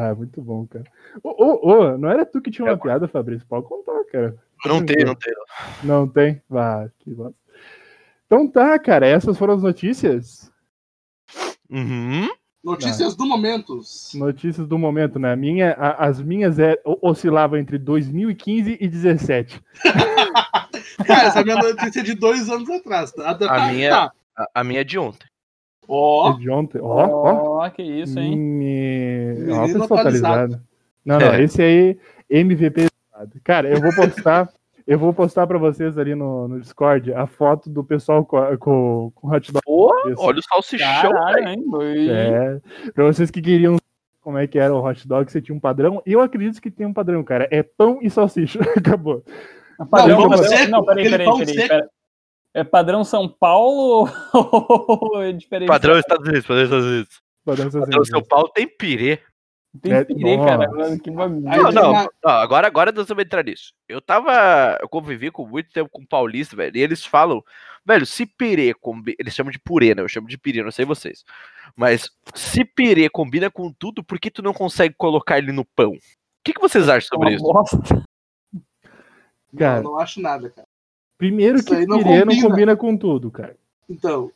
Ah, muito bom, cara. Ô, ô, ô, não era tu que tinha uma piada, Fabrício? Pode contar, cara. Não tem, não tem. Não tem? Ah, que bosta. Então tá, cara, essas foram as notícias. Uhum. Notícias do momento. Notícias do momento, né? A minha, a- as minhas é, oscilavam entre 2015 e 17. [laughs] Cara, essa é a minha notícia de dois anos atrás. Tá? Tá, minha- tá. A, a minha é de ontem. Ó, De ontem. Ó, ó. Ó, que isso, hein? Me... Atualizado. atualizada. Não, não, É. esse aí, MVP. Cara, eu vou postar, [laughs] eu vou postar pra vocês ali no, no Discord a foto do pessoal com, com, com hot dog. Pô, Isso. Olha o salsichão, caralho, hein? É, pra vocês que queriam como é que era o hot dog, você tinha um padrão. Eu acredito que tem um padrão, cara. É pão e salsicha. [laughs] Acabou. Padrão- não, peraí, peraí, peraí, É padrão São Paulo [laughs] ou é diferente? Padrão Estados Unidos, padrão Estados Unidos. Padrão Padrão salsicha. São Paulo tem pirê. Tem É, pirê, cara. nossa. mano, Que bagulho. Não, não, não, agora, agora nós vamos entrar nisso. Eu tava. Eu convivi com muito tempo com paulista, velho. E eles falam, velho, se pirê combina. Eles chamam de purê, né? Eu chamo de pirê, não sei vocês. Mas se pirê combina com tudo, por que tu não consegue colocar ele no pão? O que, que vocês acham sobre Uma isso? Cara. Não, não acho nada, cara. Primeiro Isso que não pirê não combina. combina com tudo, cara. Então,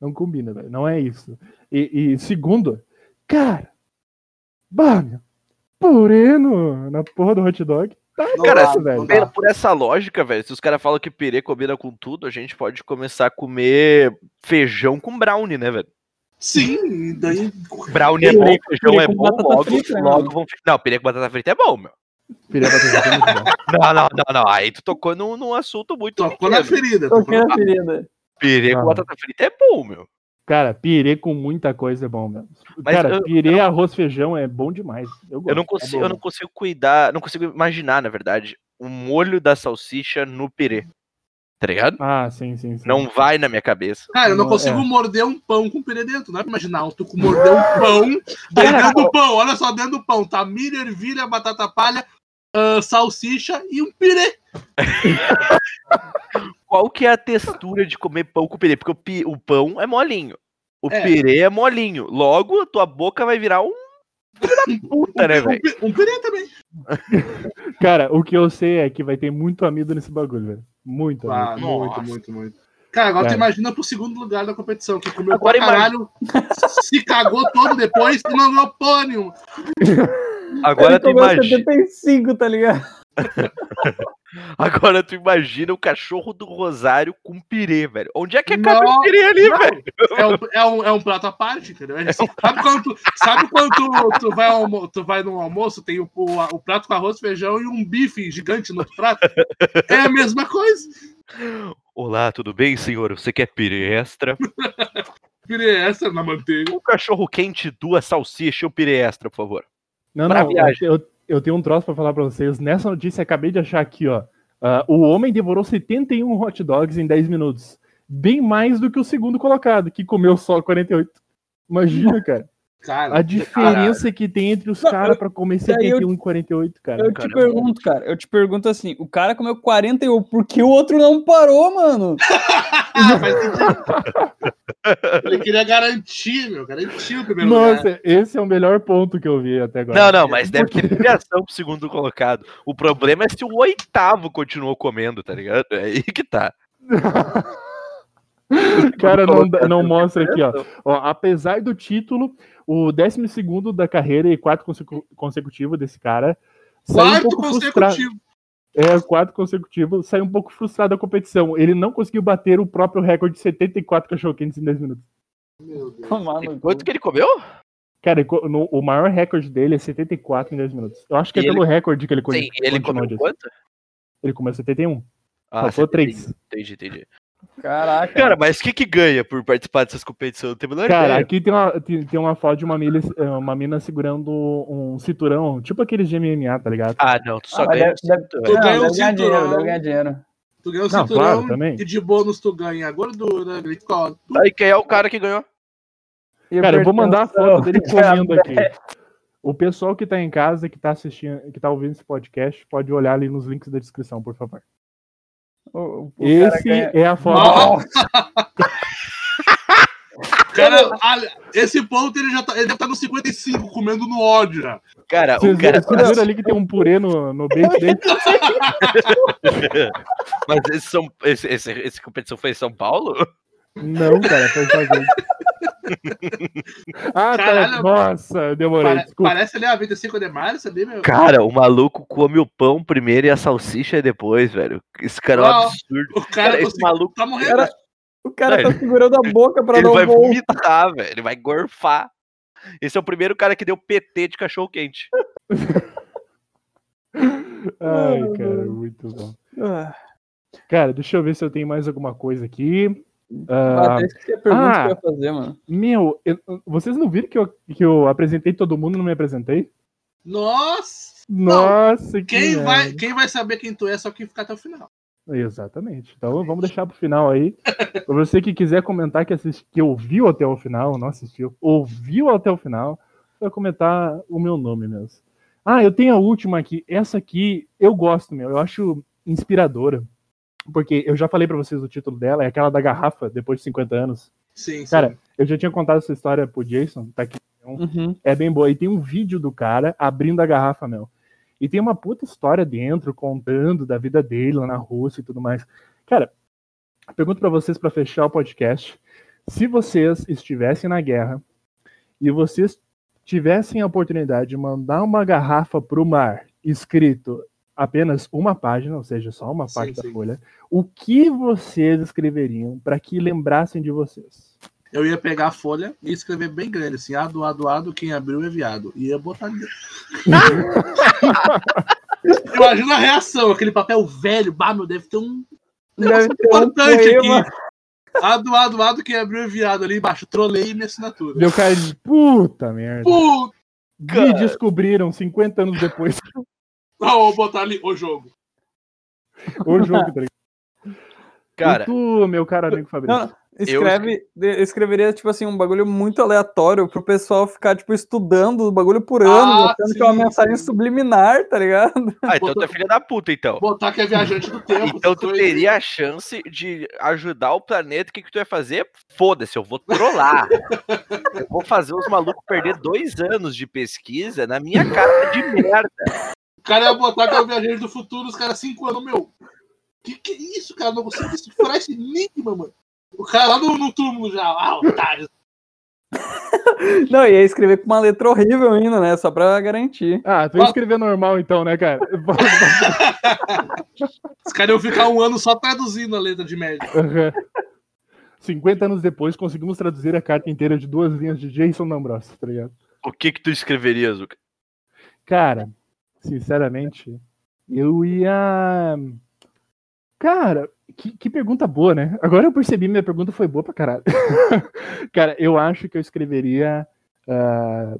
Não combina, velho. Não é isso. E, e segundo, cara, bah, meu, purê no, na porra do hot dog. Tá não Cara, dá, velho. Por essa lógica, velho, se os caras falam que pirê combina com tudo, a gente pode começar a comer feijão com brownie, né, velho? Sim, daí. Brownie é bom, feijão pirê é bom, logo, frita, né, logo vão... Não, pirê com batata frita é bom, meu. Pirê batata frita é muito bom. [laughs] Não, não, não, não. Aí tu tocou num, num assunto muito Tocou na pequeno. ferida. Tô tocou na- na ferida. Pirê com Ah. batata frita é bom, meu. Cara, pirê com muita coisa é bom, meu. Mas Cara, eu- pirê, arroz, feijão é bom demais. Eu, gosto. Eu não É consigo, bom. eu não consigo cuidar, não consigo imaginar, na verdade, o molho da salsicha no pirê. Tá ligado? Ah, sim, sim, sim. Não vai na minha cabeça. Cara, eu não consigo é. morder um pão com pirê dentro. Não é pra imaginar, tu com morder um pão. Daí [laughs] dentro do pão, olha só, dentro do pão, tá milho, ervilha, batata palha, ah, salsicha e um pirê. [laughs] Qual que é a textura de comer pão com pirê? Porque o, pi- o pão é molinho. O É. pirê é molinho. Logo, a tua boca vai virar um. Puta, né, Um, velho? pi- um pirê também. [laughs] Cara, o que eu sei é que vai ter muito amido nesse bagulho, velho. Muito Ah, amido. muito, Nossa. muito, muito. Cara, agora tu Cara. imagina pro segundo lugar da competição, que comeu Agora pra caralho, se cagou todo depois e não ganhou porra nenhuma. [laughs] Agora tu, imagina, 75, tá ligado? [laughs] agora tu imagina o cachorro do Rosário com pirê, velho. Onde é que Não, cabe o pirê ali, não. velho? É um, é um, é um prato à parte, entendeu? É assim, sabe quando, tu, sabe quando tu, tu vai almo- tu vai no almoço, tem o, o, o prato com arroz, feijão e um bife gigante no prato? É a mesma coisa. Olá, tudo bem, senhor? Você quer pirê extra? [laughs] Pirê extra na manteiga. Um cachorro quente, duas salsichas e um pirê extra, por favor. Não, não, viagem. eu, eu tenho um troço pra falar pra vocês. Nessa notícia, acabei de achar aqui, ó. Ah, o homem devorou 71 hot dogs em 10 minutos. Bem mais do que o segundo colocado, que comeu só 48. Imagina, [laughs] cara. Cara, A diferença que tem entre os caras pra comer daí eu- 71 e 48, cara. Eu te Caramba. pergunto, cara, eu te pergunto assim, o cara comeu 41, por que o outro não parou, mano? [laughs] Ah, faz sentido. Ele queria garantir, meu, garantir o primeiro lugar. Nossa, esse é o melhor ponto que eu vi até agora. Não, não, mas deve ter criação pro segundo colocado. O problema é se o oitavo continuou comendo, tá ligado? É aí que tá. [laughs] [laughs] Cara, não, não mostra aqui, ó. Ó, Apesar do título, o 12 da carreira e quatro consecu- consecutivo desse cara. saiu um Quarto pouco frustrado. consecutivo. É, quatro consecutivo, saiu um pouco frustrado da competição. Ele não conseguiu bater o próprio recorde de 74 cachorro-quentes em 10 minutos. Meu Deus. Quanto que ele comeu? Cara, ele no- o maior recorde dele é 74 em 10 minutos. Eu acho que é E pelo recorde que ele, Sim, conti- ele comeu disso. quanto? Ele comeu 71. Ah, Faltou você- três. Entendi, entendi. Caraca. Cara, mas o que que ganha por participar dessas competições? Não a menor Cara, ideia. aqui tem uma, tem, tem uma foto de uma, milha, uma mina segurando um cinturão, tipo aqueles de MMA, tá ligado? Ah, não, tu só Ah, ganha. deve- deve- Tu não, ganha um deve ganhar dinheiro, cinturão. deve ganhar dinheiro. Tu ganha o Não, cinturão claro, também. e de bônus tu ganha gordura, glicose. tudo. Aí quem é o cara que ganhou? E Cara, eu vou mandar a foto dele [laughs] comendo aqui. O pessoal que tá em casa, que tá assistindo, que tá ouvindo esse podcast, pode olhar ali nos links da descrição, por favor. O, o cara Esse ganha- é a foto. Nossa. [laughs] Cara, esse ponto ele já tá, ele já tá no 55, comendo no ódio já. Cara, Vocês o cara. viram ali que tem um purê no, no beijo dele? [laughs] Mas esse, são, esse, esse, esse competição foi em São Paulo? Não, cara, foi só gente. Ah, tá. Caralho, Nossa, demorei. Desculpa. parece ali a 25 de março ali, meu. Cara, o maluco come o pão primeiro e a salsicha depois, velho. Esse cara é um absurdo. O cara, Cara, esse maluco tá morrendo. Cara, O cara Não, tá segurando a boca pra ele não vai voltar. vomitar, velho. Ele vai gorfar. Esse é o primeiro cara que deu PT de cachorro quente. [laughs] Ai, cara, muito bom. Ah, Cara, deixa eu ver se eu tenho mais alguma coisa aqui. Ah, Até esqueci a pergunta ah. que eu ia fazer, mano. meu, eu- vocês não viram que eu, que eu apresentei todo mundo e não me apresentei? Nossa! Nossa, que Quem vai, quem vai saber quem tu é só quem ficar até o final. Exatamente. Então vamos deixar pro final aí. [laughs] Pra você que quiser comentar que, assisti, que ouviu até o final, não assistiu, ouviu até o final, vai comentar o meu nome mesmo. Ah, eu tenho a última aqui. Essa aqui eu gosto, meu. Eu acho inspiradora. Porque eu já falei pra vocês o título dela, é aquela da garrafa, depois de 50 anos. Sim, sim. Cara, eu já tinha contado essa história pro Jason, tá aqui. Uhum. É bem boa. E tem um vídeo do cara abrindo a garrafa, meu. E tem uma puta história dentro, contando da vida dele lá na Rússia e tudo mais. Cara, pergunto pra vocês pra fechar o podcast. Se vocês estivessem na guerra e vocês tivessem a oportunidade de mandar uma garrafa pro mar escrito apenas uma página, ou seja, só uma Sim, parte da sim. folha, o que vocês escreveriam pra que lembrassem de vocês? Eu ia pegar a folha e escrever bem grande, assim, ado, ado, ado, quem abriu é viado. E ia botar ali. [laughs] Imagina a reação, aquele papel velho, bah, meu, deve ter um Deve ter um importante poema. aqui. Ado, ado, ado, quem abriu é viado ali embaixo. Trolei minha assinatura. Deu cara de puta merda. Puta, Me descobriram 50 anos depois não, vou botar ali o jogo. o jogo, tá ligado? [laughs] Cara, E tu, meu cara amigo Fabrício? Não, escreve, eu escreveria, tipo assim, um bagulho muito aleatório pro pessoal ficar, tipo, estudando o bagulho por ano, Ah, que é uma mensagem sim. subliminar, tá ligado? [laughs] ah, então tu é filha da puta, então. Botar que é viajante do tempo. Então tu teria a chance de ajudar o planeta. O que, que tu ia fazer? Foda-se, eu vou trollar. [laughs] eu vou fazer os malucos perder dois anos de pesquisa na minha cara de merda. O cara ia botar que é o viajante do futuro, os caras cinco anos, meu. Que que é isso, cara? Não consigo decifrar esse enigma, mano. O cara lá no, no túmulo já, ah, otário. [laughs] Não, ia escrever com uma letra horrível ainda, né? Só pra garantir. Ah, tu ia escrever normal então, né, cara? [laughs] [laughs] Os caras iam ficar um ano só traduzindo a letra de média. Aham. 50 anos depois, conseguimos traduzir a carta inteira de duas linhas de Jason D'Ambrosio, tá ligado? O que que tu escreveria, Zuka? Cara, sinceramente, eu ia. Cara, que, que pergunta boa, né? Agora eu percebi, minha pergunta foi boa pra caralho. [laughs] Cara, eu acho que eu escreveria. ah,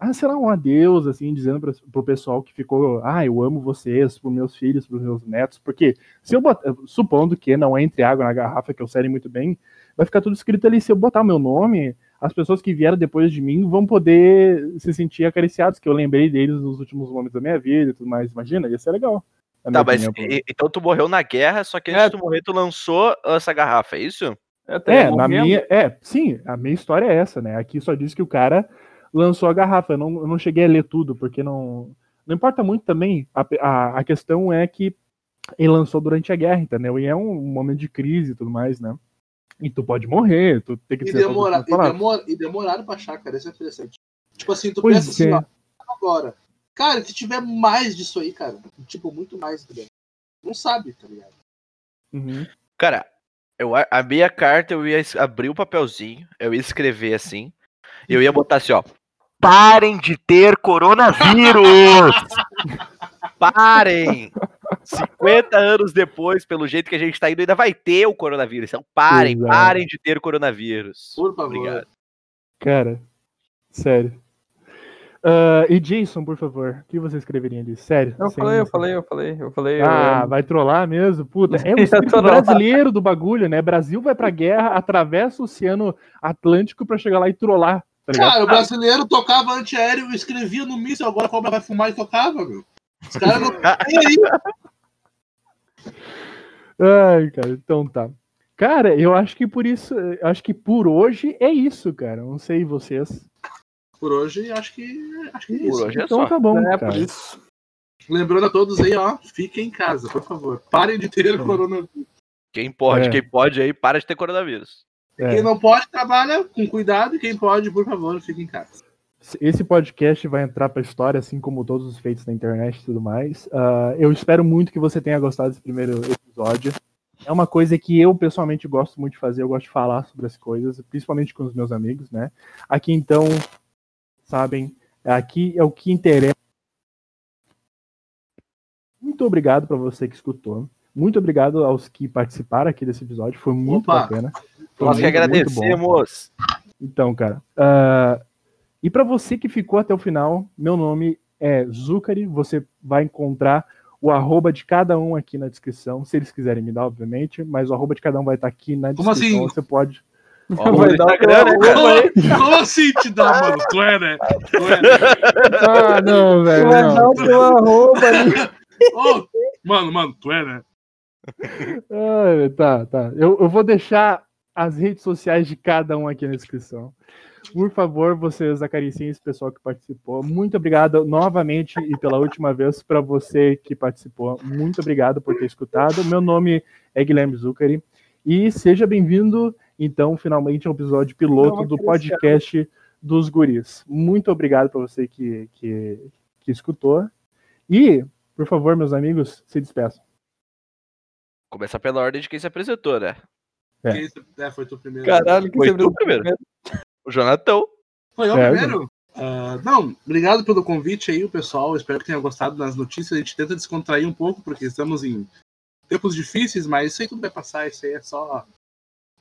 ah, sei lá, um adeus, assim, dizendo pra, pro pessoal que ficou, ah, eu amo vocês, pros meus filhos, pros meus netos, porque se eu botar, supondo que não entre água na garrafa, que eu sei muito bem, vai ficar tudo escrito ali, se eu botar meu nome, as pessoas que vieram depois de mim vão poder se sentir acariciados, que eu lembrei deles nos últimos momentos da minha vida e tudo mais. Imagina, ia ser legal. Tá, mas opinião, e- então tu morreu na guerra, só que antes É. de tu morrer, tu lançou essa garrafa, é isso? Eu estaria É, na minha. É, sim, a minha história é essa, né? Aqui só diz que o cara lançou a garrafa. Eu não, eu não cheguei a ler tudo, porque não. Não importa muito também. A, a, a questão é que ele lançou durante a guerra, entendeu? E é um momento de crise e tudo mais, né? E tu pode morrer, tu tem que E, dizer demora, e, demora, e demoraram pra achar, cara. Isso é interessante. Tipo assim, tu Pois pensa assim, é. ó, agora. Cara, se tiver mais disso aí, cara, tipo, muito mais, entendeu? Não sabe, tá ligado? Uhum. Cara, eu, a a minha carta eu ia abrir o papelzinho, eu ia escrever assim, e eu ia botar assim, ó. Parem de ter coronavírus! [laughs] Parem! 50 anos depois, pelo jeito que a gente tá indo, ainda vai ter o coronavírus. Então parem, Exato. parem de ter coronavírus. Por favor. Obrigado. Cara, sério. Ah, e Jason, por favor, o que você escreveria ali? Sério? Eu falei, eu falei, eu falei, eu falei. Ah, eu- vai trollar mesmo? Puta, é [laughs] o espírito brasileiro do bagulho, né? Brasil vai pra guerra, atravessa o Oceano Atlântico pra chegar lá e trollar, tá? Cara, o brasileiro tocava antiaéreo, escrevia no míssil, agora a cobra vai fumar e tocava, meu. Os caras não. [laughs] E aí? Ai, cara, então tá. Cara, eu acho que por isso, acho que por hoje é isso, cara. Não sei vocês. Por hoje, acho que, acho que é Por isso. hoje é Então só. tá bom, É, cara. por isso. Lembrando a todos aí, ó, fiquem em casa, por favor. Parem de ter coronavírus. Quem pode, É. quem pode aí, para de ter coronavírus. É. Quem não pode, trabalha com cuidado. E quem pode, por favor, fique em casa. Esse podcast vai entrar pra história, assim como todos os feitos na internet e tudo mais. Ah, eu espero muito que você tenha gostado desse primeiro episódio. É uma coisa que eu pessoalmente gosto muito de fazer, eu gosto de falar sobre as coisas, principalmente com os meus amigos, né? Aqui então, sabem, aqui é o que interessa. Muito obrigado para você que escutou. Muito obrigado aos que participaram aqui desse episódio, foi muito Opa. bacana. Foi Nós que muito, agradecemos. Então, cara. ah, e para você que ficou até o final, meu nome é Zucari. Você vai encontrar o arroba de cada um aqui na descrição, se eles quiserem me dar, obviamente, mas o arroba de cada um vai estar aqui na Como descrição. assim? Você pode. [laughs] Vai dar Instagram, né? Como, assim te dá, mano? Tu é, né? Tu é, né? Ah, não, velho. Vai não. dar o teu [laughs] arroba ali. [laughs] Ô, mano, mano, tu é, né? Ah, tá, tá. Eu, eu vou deixar as redes sociais de cada um aqui na descrição. Por favor, vocês acariciem esse pessoal que participou. Muito obrigado novamente e pela última vez para você que participou. Muito obrigado por ter escutado. Meu nome é Guilherme Zucari e seja bem-vindo, então, finalmente ao episódio piloto do podcast dos Guris. Muito obrigado para você que, que, que escutou. E, por favor, meus amigos, se despeçam. Começar pela ordem de quem se apresentou, né? É. Quem- É, foi tu primeiro. Caralho, que Foi você tu primeiro? O Jonatão. Foi eu É, primeiro? Ah, não, obrigado pelo convite aí, o pessoal. Espero que tenham gostado das notícias. A gente tenta descontrair um pouco, porque estamos em tempos difíceis, mas isso aí tudo vai passar. Isso aí é só.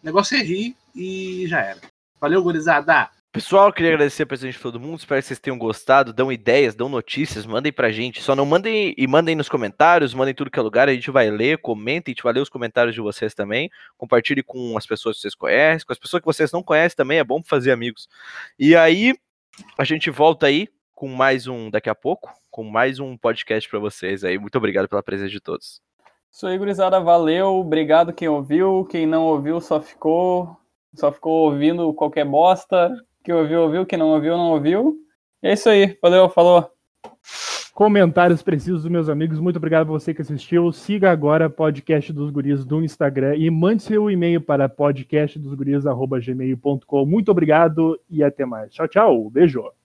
O negócio é rir e já era. Valeu, gurizada! Pessoal, queria agradecer a presença de todo mundo. Espero que vocês tenham gostado. Dão ideias, dão notícias, mandem pra gente. Só não mandem e mandem nos comentários, mandem tudo que é lugar. A gente vai ler, comentem, a gente vai ler os comentários de vocês também. Compartilhe com as pessoas que vocês conhecem, com as pessoas que vocês não conhecem também. É bom fazer amigos. E aí, a gente volta aí com mais um daqui a pouco, com mais um podcast pra vocês aí. Muito obrigado pela presença de todos. Isso aí, gurizada, valeu. Obrigado quem ouviu. Quem não ouviu só ficou, só ficou ouvindo qualquer bosta. Quem ouviu, ouviu. Quem não ouviu, não ouviu. É isso aí. Valeu, falou. Comentários precisos dos meus amigos. Muito obrigado a você que assistiu. Siga agora podcast dos guris do Instagram e mande seu e-mail para podcastdosguris@gmail.com. Muito obrigado e até mais. Tchau, tchau. Beijo.